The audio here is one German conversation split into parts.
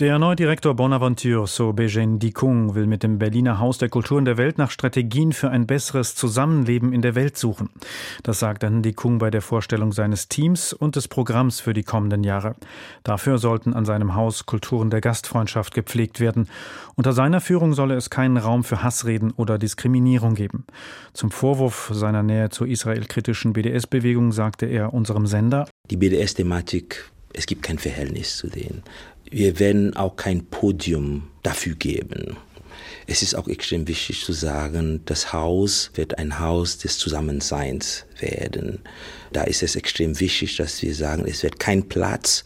der neue Direktor Bonaventure Sobejen Dikung will mit dem Berliner Haus der Kulturen der Welt nach Strategien für ein besseres Zusammenleben in der Welt suchen. Das sagt dann Dikung bei der Vorstellung seines Teams und des Programms für die kommenden Jahre. Dafür sollten an seinem Haus Kulturen der Gastfreundschaft gepflegt werden. Unter seiner Führung solle es keinen Raum für Hassreden oder Diskriminierung geben. Zum Vorwurf seiner Nähe zur israelkritischen BDS-Bewegung sagte er unserem Sender, die BDS-Thematik es gibt kein Verhältnis zu denen. Wir werden auch kein Podium dafür geben. Es ist auch extrem wichtig zu sagen, das Haus wird ein Haus des Zusammenseins werden. Da ist es extrem wichtig, dass wir sagen, es wird kein Platz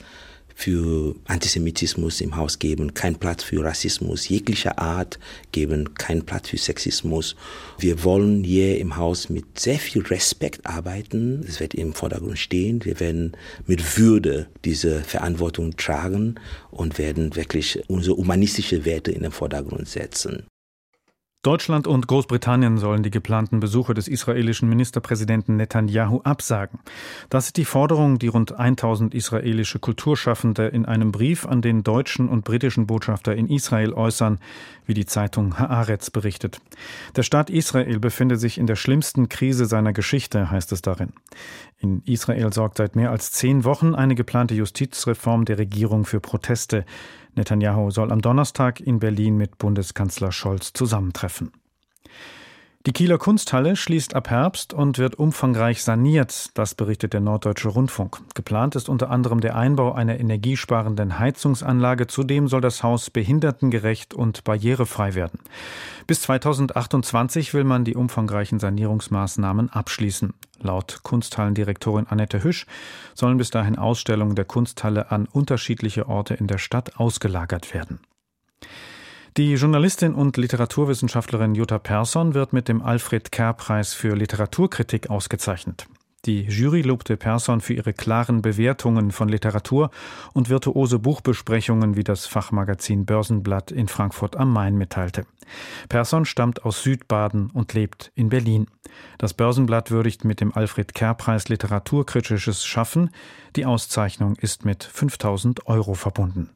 für Antisemitismus im Haus geben, kein Platz für Rassismus jeglicher Art geben, kein Platz für Sexismus. Wir wollen hier im Haus mit sehr viel Respekt arbeiten. Es wird im Vordergrund stehen. Wir werden mit Würde diese Verantwortung tragen und werden wirklich unsere humanistische Werte in den Vordergrund setzen. Deutschland und Großbritannien sollen die geplanten Besuche des israelischen Ministerpräsidenten Netanyahu absagen. Das ist die Forderung, die rund 1000 israelische Kulturschaffende in einem Brief an den deutschen und britischen Botschafter in Israel äußern, wie die Zeitung Haaretz berichtet. Der Staat Israel befindet sich in der schlimmsten Krise seiner Geschichte, heißt es darin. In Israel sorgt seit mehr als zehn Wochen eine geplante Justizreform der Regierung für Proteste. Netanyahu soll am Donnerstag in Berlin mit Bundeskanzler Scholz zusammentreffen. Die Kieler Kunsthalle schließt ab Herbst und wird umfangreich saniert, das berichtet der Norddeutsche Rundfunk. Geplant ist unter anderem der Einbau einer energiesparenden Heizungsanlage. Zudem soll das Haus behindertengerecht und barrierefrei werden. Bis 2028 will man die umfangreichen Sanierungsmaßnahmen abschließen. Laut Kunsthallendirektorin Annette Hüsch sollen bis dahin Ausstellungen der Kunsthalle an unterschiedliche Orte in der Stadt ausgelagert werden. Die Journalistin und Literaturwissenschaftlerin Jutta Persson wird mit dem Alfred Kerr-Preis für Literaturkritik ausgezeichnet. Die Jury lobte Persson für ihre klaren Bewertungen von Literatur und virtuose Buchbesprechungen, wie das Fachmagazin Börsenblatt in Frankfurt am Main mitteilte. Persson stammt aus Südbaden und lebt in Berlin. Das Börsenblatt würdigt mit dem Alfred Kerr-Preis literaturkritisches Schaffen. Die Auszeichnung ist mit 5000 Euro verbunden.